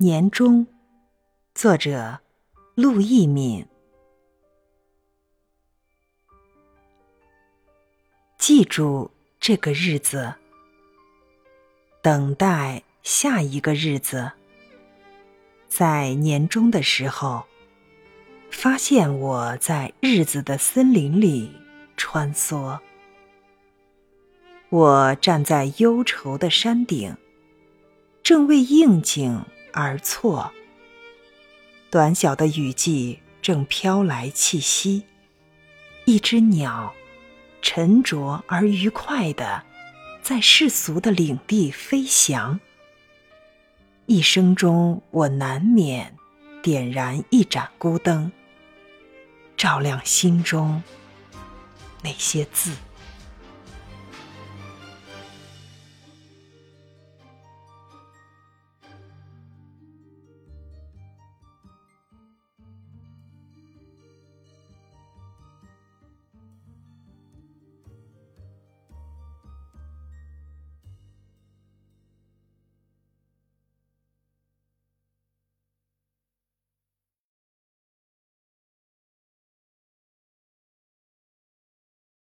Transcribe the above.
年终，作者陆一敏。记住这个日子，等待下一个日子。在年终的时候，发现我在日子的森林里穿梭。我站在忧愁的山顶，正为应景。而错。短小的雨季正飘来气息，一只鸟沉着而愉快地在世俗的领地飞翔。一生中，我难免点燃一盏孤灯，照亮心中那些字。